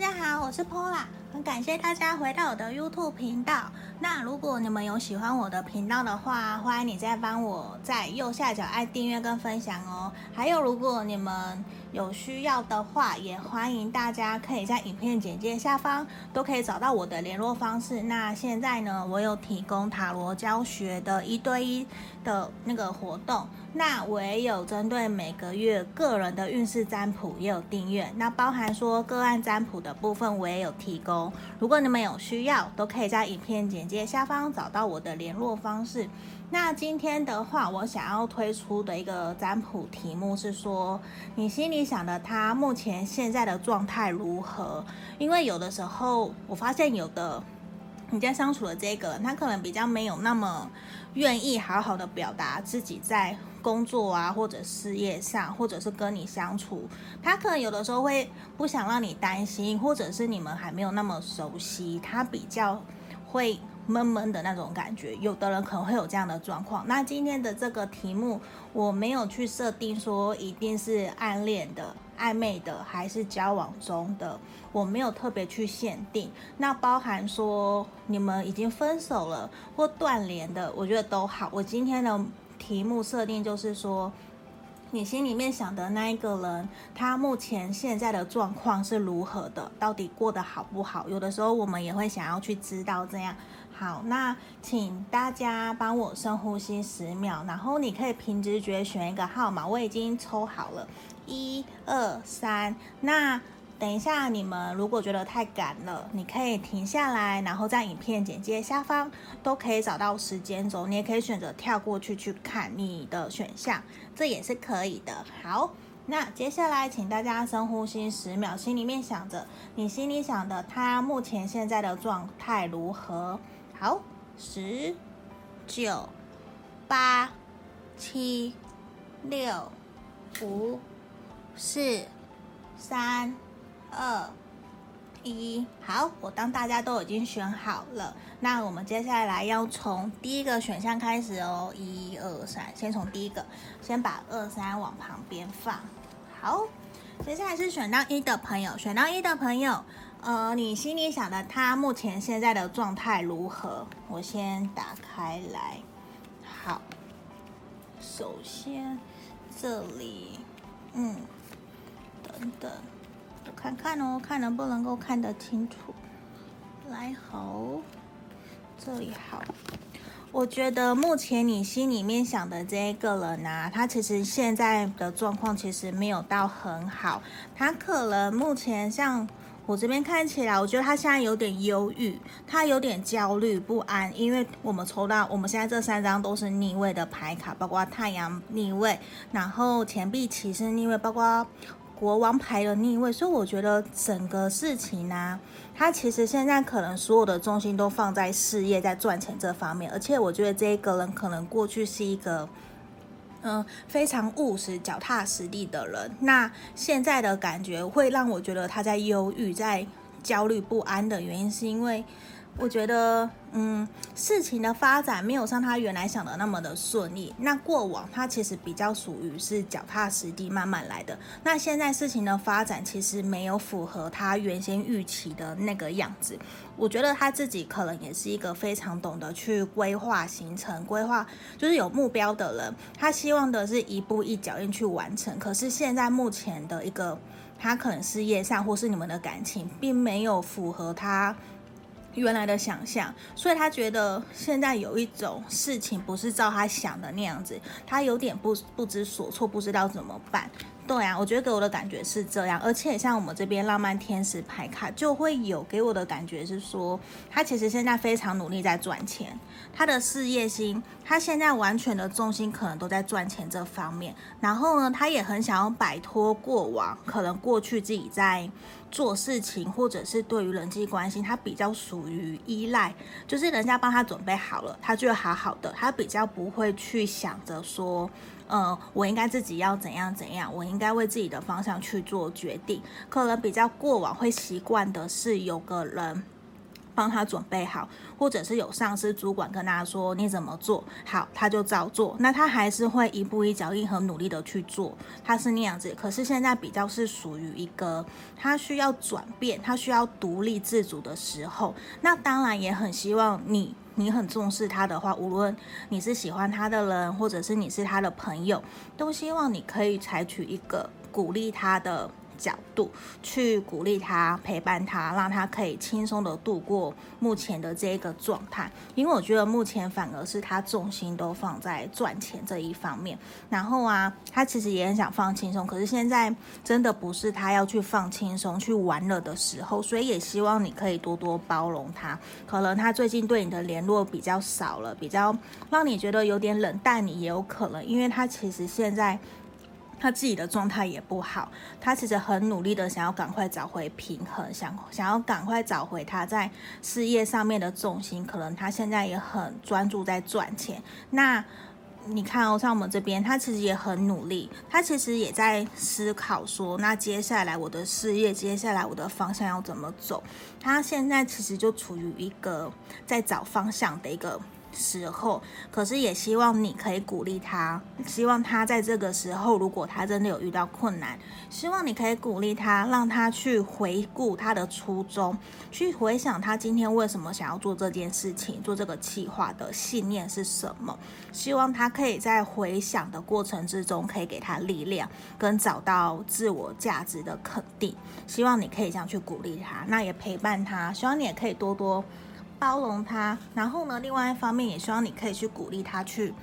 大家好，我是 Pola，很感谢大家回到我的 YouTube 频道。那如果你们有喜欢我的频道的话，欢迎你再帮我在右下角按订阅跟分享哦。还有，如果你们有需要的话，也欢迎大家可以在影片简介下方都可以找到我的联络方式。那现在呢，我有提供塔罗教学的一对一的那个活动，那我也有针对每个月个人的运势占卜也有订阅，那包含说个案占卜的部分我也有提供。如果你们有需要，都可以在影片简介下方找到我的联络方式。那今天的话，我想要推出的一个占卜题目是说，你心里想的他目前现在的状态如何？因为有的时候我发现有的你在相处的这个人，他可能比较没有那么愿意好好的表达自己在工作啊或者事业上，或者是跟你相处，他可能有的时候会不想让你担心，或者是你们还没有那么熟悉，他比较会。闷闷的那种感觉，有的人可能会有这样的状况。那今天的这个题目，我没有去设定说一定是暗恋的、暧昧的，还是交往中的，我没有特别去限定。那包含说你们已经分手了或断联的，我觉得都好。我今天的题目设定就是说，你心里面想的那一个人，他目前现在的状况是如何的？到底过得好不好？有的时候我们也会想要去知道这样。好，那请大家帮我深呼吸十秒，然后你可以凭直觉选一个号码，我已经抽好了，一二三。那等一下你们如果觉得太赶了，你可以停下来，然后在影片简介下方都可以找到时间轴，你也可以选择跳过去去看你的选项，这也是可以的。好，那接下来请大家深呼吸十秒，心里面想着你心里想的他目前现在的状态如何？好，十、九、八、七、六、五、四、三、二、一。好，我当大家都已经选好了，那我们接下来要从第一个选项开始哦。一二三，先从第一个，先把二三往旁边放。好，接下来是选到一的朋友，选到一的朋友。呃，你心里想的他目前现在的状态如何？我先打开来。好，首先这里，嗯，等等，我看看哦，看能不能够看得清楚。来，好，这里好。我觉得目前你心里面想的这一个人啊，他其实现在的状况其实没有到很好，他可能目前像。我这边看起来，我觉得他现在有点忧郁，他有点焦虑不安，因为我们抽到我们现在这三张都是逆位的牌卡，包括太阳逆位，然后钱币骑士逆位，包括国王牌的逆位，所以我觉得整个事情呢、他其实现在可能所有的重心都放在事业，在赚钱这方面，而且我觉得这一个人可能过去是一个。嗯，非常务实、脚踏实地的人。那现在的感觉会让我觉得他在忧郁、在焦虑不安的原因，是因为。我觉得，嗯，事情的发展没有像他原来想的那么的顺利。那过往他其实比较属于是脚踏实地、慢慢来的。那现在事情的发展其实没有符合他原先预期的那个样子。我觉得他自己可能也是一个非常懂得去规划行程、规划就是有目标的人。他希望的是一步一脚印去完成。可是现在目前的一个，他可能事业上或是你们的感情，并没有符合他。原来的想象，所以他觉得现在有一种事情不是照他想的那样子，他有点不不知所措，不知道怎么办。对啊，我觉得给我的感觉是这样，而且像我们这边浪漫天使牌卡就会有给我的感觉是说，他其实现在非常努力在赚钱，他的事业心，他现在完全的重心可能都在赚钱这方面。然后呢，他也很想要摆脱过往，可能过去自己在做事情，或者是对于人际关系，他比较属于依赖，就是人家帮他准备好了，他就好好的，他比较不会去想着说。呃，我应该自己要怎样怎样？我应该为自己的方向去做决定。可能比较过往会习惯的是有个人帮他准备好，或者是有上司主管跟他说你怎么做好，他就照做。那他还是会一步一脚印很努力的去做，他是那样子。可是现在比较是属于一个他需要转变，他需要独立自主的时候。那当然也很希望你，你很重视他的话，无论你是喜欢他的人，或者是你是他的朋友，都希望你可以采取一个鼓励他的。角度去鼓励他，陪伴他，让他可以轻松的度过目前的这个状态。因为我觉得目前反而是他重心都放在赚钱这一方面。然后啊，他其实也很想放轻松，可是现在真的不是他要去放轻松、去玩乐的时候。所以也希望你可以多多包容他。可能他最近对你的联络比较少了，比较让你觉得有点冷淡，你也有可能，因为他其实现在。他自己的状态也不好，他其实很努力的想要赶快找回平衡，想想要赶快找回他在事业上面的重心。可能他现在也很专注在赚钱。那你看哦，像我们这边，他其实也很努力，他其实也在思考说，那接下来我的事业，接下来我的方向要怎么走？他现在其实就处于一个在找方向的一个。时候，可是也希望你可以鼓励他，希望他在这个时候，如果他真的有遇到困难，希望你可以鼓励他，让他去回顾他的初衷，去回想他今天为什么想要做这件事情，做这个企划的信念是什么。希望他可以在回想的过程之中，可以给他力量，跟找到自我价值的肯定。希望你可以这样去鼓励他，那也陪伴他，希望你也可以多多。包容他，然后呢，另外一方面也希望你可以去鼓励他去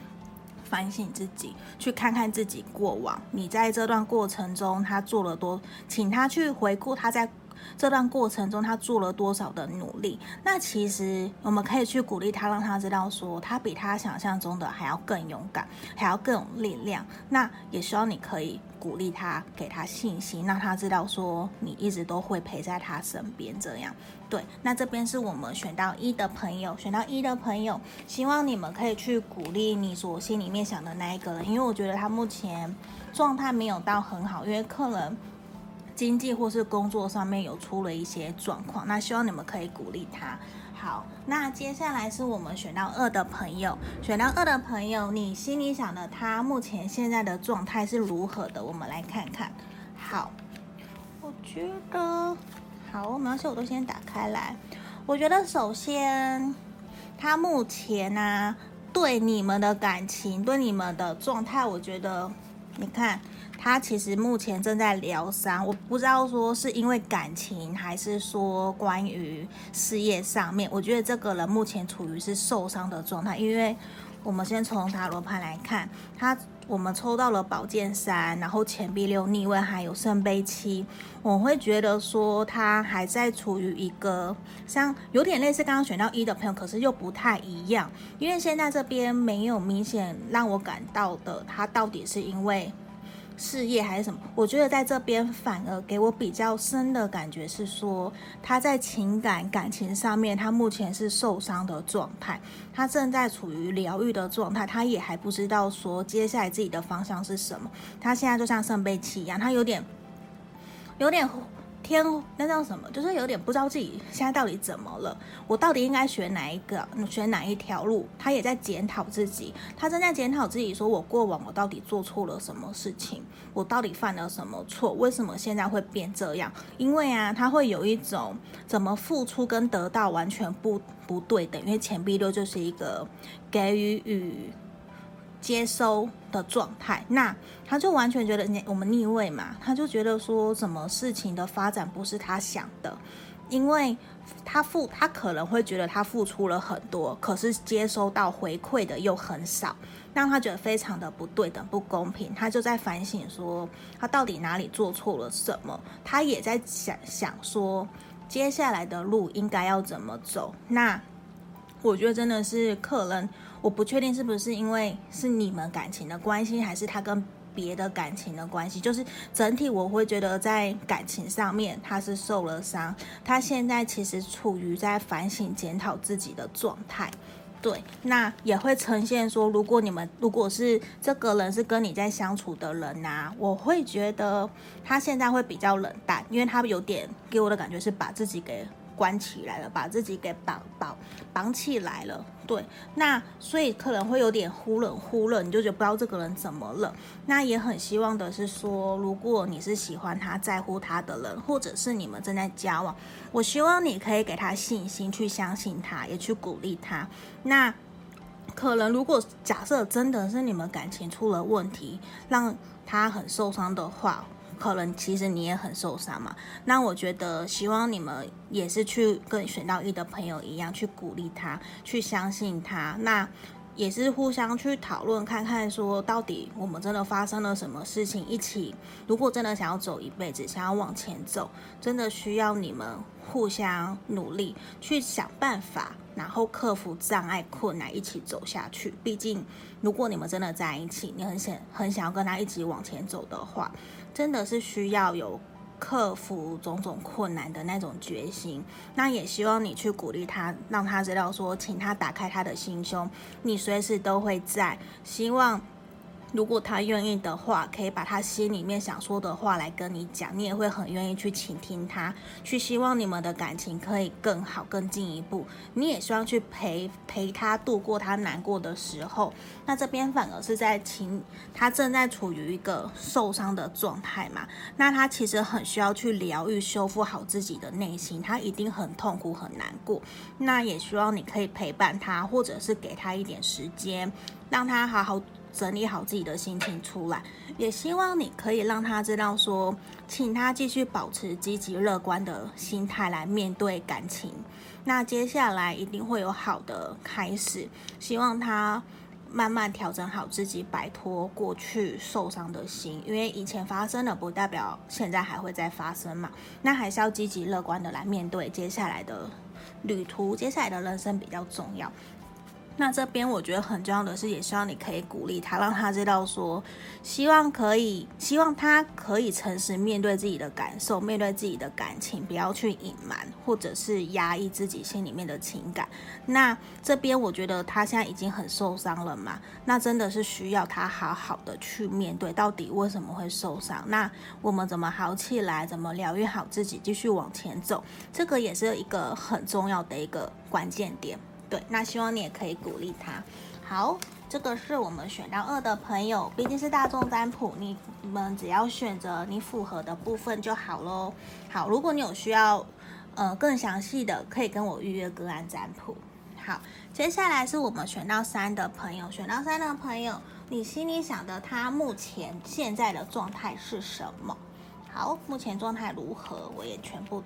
反省自己，去看看自己过往，你在这段过程中他做了多，请他去回顾他在这段过程中他做了多少的努力。那其实我们可以去鼓励他，让他知道说他比他想象中的还要更勇敢，还要更有力量。那也希望你可以。鼓励他，给他信心，让他知道说你一直都会陪在他身边。这样，对。那这边是我们选到一的朋友，选到一的朋友，希望你们可以去鼓励你所心里面想的那一个人，因为我觉得他目前状态没有到很好，因为客人经济或是工作上面有出了一些状况。那希望你们可以鼓励他。好，那接下来是我们选到二的朋友，选到二的朋友，你心里想的他目前现在的状态是如何的？我们来看看。好，我觉得，好，我们要我都先打开来。我觉得首先，他目前呢、对你们的感情，对你们的状态，我觉得，你看。他其实目前正在疗伤，我不知道说是因为感情，还是说关于事业上面。我觉得这个人目前处于是受伤的状态，因为我们先从塔罗牌来看，他我们抽到了宝剑三，然后钱币六逆位，还有圣杯七。我会觉得说他还在处于一个像有点类似刚刚选到一的朋友，可是又不太一样，因为现在这边没有明显让我感到的，他到底是因为。事业还是什么？我觉得在这边反而给我比较深的感觉是说，他在情感感情上面，他目前是受伤的状态，他正在处于疗愈的状态，他也还不知道说接下来自己的方向是什么。他现在就像圣杯七一样，他有点，有点。天，那叫什么？就是有点不知道自己现在到底怎么了。我到底应该选哪一个？选哪一条路？他也在检讨自己，他正在检讨自己，说我过往我到底做错了什么事情？我到底犯了什么错？为什么现在会变这样？因为啊，他会有一种怎么付出跟得到完全不不对等，因为钱币六就是一个给予与。接收的状态，那他就完全觉得我们逆位嘛，他就觉得说什么事情的发展不是他想的，因为他付他可能会觉得他付出了很多，可是接收到回馈的又很少，让他觉得非常的不对等、不公平。他就在反省说他到底哪里做错了什么，他也在想想说接下来的路应该要怎么走。那我觉得真的是客人。我不确定是不是因为是你们感情的关系，还是他跟别的感情的关系。就是整体我会觉得在感情上面他是受了伤，他现在其实处于在反省检讨自己的状态。对，那也会呈现说，如果你们如果是这个人是跟你在相处的人呐、我会觉得他现在会比较冷淡，因为他有点给我的感觉是把自己给。关起来了，把自己给绑绑绑起来了。对，那所以可能会有点忽冷忽热，你就觉得不知道这个人怎么了。那也很希望的是说，如果你是喜欢他、在乎他的人，或者是你们正在交往，我希望你可以给他信心，去相信他，也去鼓励他。那可能如果假设真的是你们感情出了问题，让他很受伤的话。可能其实你也很受伤嘛，那我觉得希望你们也是去跟选到一的朋友一样，去鼓励他，去相信他，那也是互相去讨论看看，说到底我们真的发生了什么事情，一起如果真的想要走一辈子，想要往前走，真的需要你们互相努力去想办法，然后克服障碍困难，一起走下去。毕竟如果你们真的在一起，你很想很想要跟他一起往前走的话。真的是需要有克服种种困难的那种决心，那也希望你去鼓励他，让他知道说，请他打开他的心胸，你随时都会在。希望。如果他愿意的话，可以把他心里面想说的话来跟你讲，你也会很愿意去倾听他，去希望你们的感情可以更好、更进一步。你也希望去陪陪他度过他难过的时候。那这边反而是在情，他正在处于一个受伤的状态嘛，那他其实很需要去疗愈、修复好自己的内心，他一定很痛苦、很难过。那也希望你可以陪伴他，或者是给他一点时间，让他好好。整理好自己的心情出来，也希望你可以让他知道说，请他继续保持积极乐观的心态来面对感情。那接下来一定会有好的开始，希望他慢慢调整好自己，摆脱过去受伤的心。因为以前发生了，不代表现在还会再发生嘛。那还是要积极乐观的来面对接下来的旅途，接下来的人生比较重要。那这边我觉得很重要的是，也希望你可以鼓励他，让他知道说，希望可以，希望他可以诚实面对自己的感受，面对自己的感情，不要去隐瞒或者是压抑自己心里面的情感。那这边我觉得他现在已经很受伤了嘛，那真的是需要他好好的去面对，到底为什么会受伤？那我们怎么好起来？怎么疗愈好自己，继续往前走？这个也是一个很重要的一个关键点。那希望你也可以鼓励他。好，这个是我们选到二的朋友，毕竟是大众占卜，你们只要选择你符合的部分就好喽。好，如果你有需要，呃，更详细的，可以跟我预约个案占卜。好，接下来是我们选到三的朋友，选到三的朋友，你心里想的他目前现在的状态是什么？好，目前状态如何？我也全部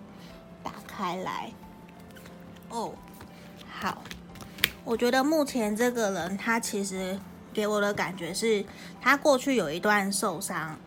打开来。哦。好，我觉得目前这个人他其实给我的感觉是，他过去有一段受伤，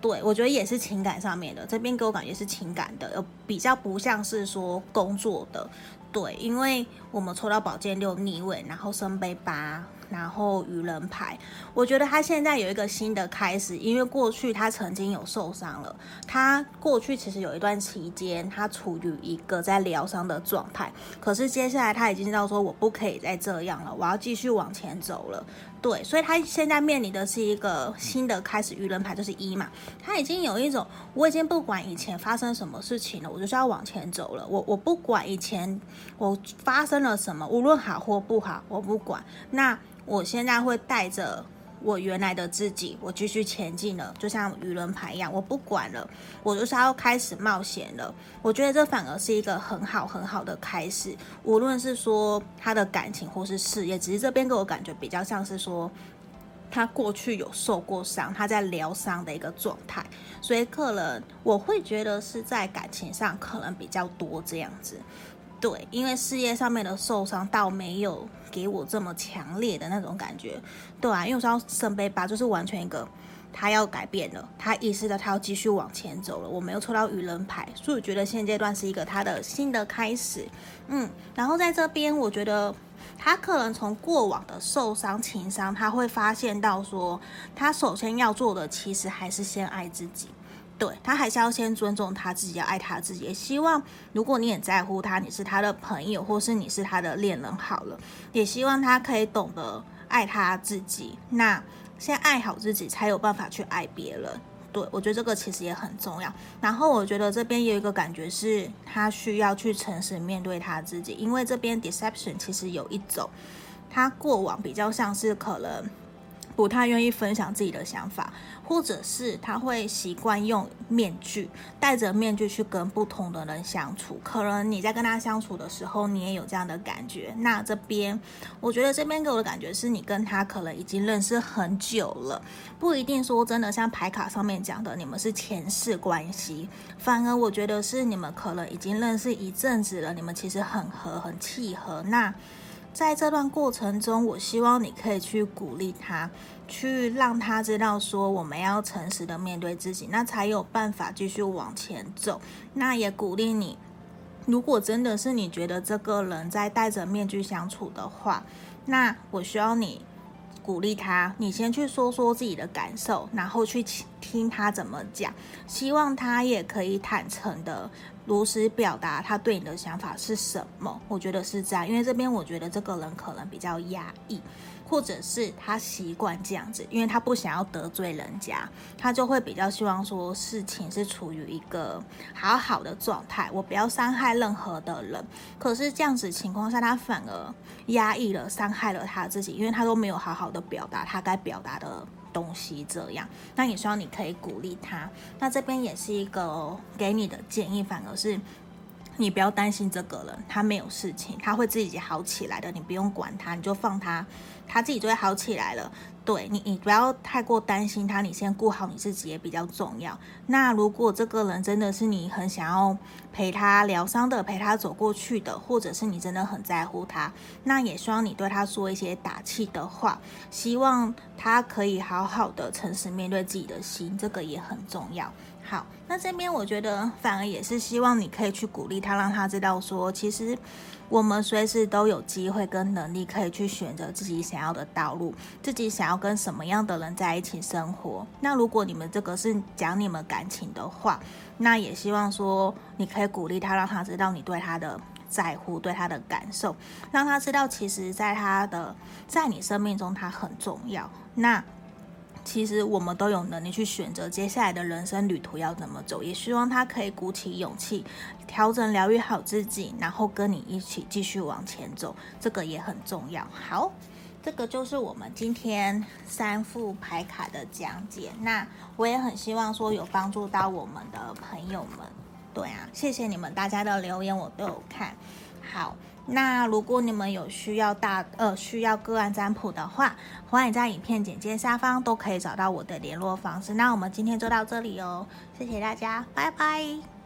对，我觉得也是情感上面的，这边给我感觉是情感的，有比较不像是说工作的，对，因为我们抽到宝剑六逆位，然后圣杯八。然后愚人牌，我觉得他现在有一个新的开始，因为过去他曾经有受伤了。他过去其实有一段期间，他处于一个在疗伤的状态。可是接下来他已经知道说，我不可以再这样了，我要继续往前走了。对，所以他现在面临的是一个新的开始。愚人牌就是一嘛，他已经有一种，我已经不管以前发生什么事情了，我就是要往前走了。我我不管以前我发生了什么，无论好或不好，我不管。那我现在会带着我原来的自己，我继续前进了，就像愚人牌一样，我不管了，我就是要开始冒险了。我觉得这反而是一个很好很好的开始，无论是说他的感情或是事业，只是这边给我感觉比较像是说他过去有受过伤，他在疗伤的一个状态，所以可能我会觉得是在感情上可能比较多这样子。对，因为事业上面的受伤倒没有给我这么强烈的那种感觉，对啊，因为我知道圣杯八就是完全一个他要改变了，他意识到他要继续往前走了。我没有抽到愚人牌，所以我觉得现阶段是一个他的新的开始。嗯，然后在这边，我觉得他可能从过往的受伤、情伤，他会发现到说，他首先要做的其实还是先爱自己。对，他还是要先尊重他自己，要爱他自己。也希望如果你很在乎他，你是他的朋友，或是你是他的恋人，好了，也希望他可以懂得爱他自己。那先爱好自己，才有办法去爱别人。对，我觉得这个其实也很重要。然后我觉得这边有一个感觉是，他需要去诚实面对他自己，因为这边 deception 其实有一种，他过往比较像是可能。不太愿意分享自己的想法，或者是他会习惯用面具，戴着面具去跟不同的人相处。可能你在跟他相处的时候，你也有这样的感觉。那这边，我觉得这边给我的感觉是你跟他可能已经认识很久了，不一定说真的像牌卡上面讲的你们是前世关系，反而我觉得是你们可能已经认识一阵子了，你们其实很合，很契合。那。在这段过程中，我希望你可以去鼓励他，去让他知道说我们要诚实的面对自己，那才有办法继续往前走。那也鼓励你，如果真的是你觉得这个人在戴着面具相处的话，那我需要你鼓励他，你先去说说自己的感受，然后去听他怎么讲，希望他也可以坦诚的。如实表达他对你的想法是什么？我觉得是这样，因为这边我觉得这个人可能比较压抑，或者是他习惯这样子，因为他不想要得罪人家，他就会比较希望说事情是处于一个好好的状态，我不要伤害任何的人。可是这样子情况下，他反而压抑了，伤害了他自己，因为他都没有好好的表达他该表达的。东西这样，那也希望你可以鼓励他。那这边也是一个给你的建议，反而是你不要担心这个人，他没有事情，他会自己好起来的，你不用管他，你就放他，他自己就会好起来了。对你，你不要太过担心他，你先顾好你自己也比较重要。那如果这个人真的是你很想要陪他疗伤的，陪他走过去的，或者是你真的很在乎他，那也希望你对他说一些打气的话，希望他可以好好的诚实面对自己的心，这个也很重要。好，那这边我觉得反而也是希望你可以去鼓励他，让他知道说，其实我们随时都有机会跟能力可以去选择自己想要的道路，自己想要跟什么样的人在一起生活。那如果你们这个是讲你们感情的话，那也希望说你可以鼓励他，让他知道你对他的在乎，对他的感受，让他知道其实在他的在你生命中他很重要。那。其实我们都有能力去选择接下来的人生旅途要怎么走，也希望他可以鼓起勇气，调整、疗愈好自己，然后跟你一起继续往前走，这个也很重要。好，这个就是我们今天三副牌卡的讲解。那我也很希望说有帮助到我们的朋友们。对啊，谢谢你们大家的留言，我都有看。好。那如果你们有需要大呃需要个案占卜的话，欢迎在影片简介下方都可以找到我的联络方式。那我们今天就到这里哦，谢谢大家，拜拜。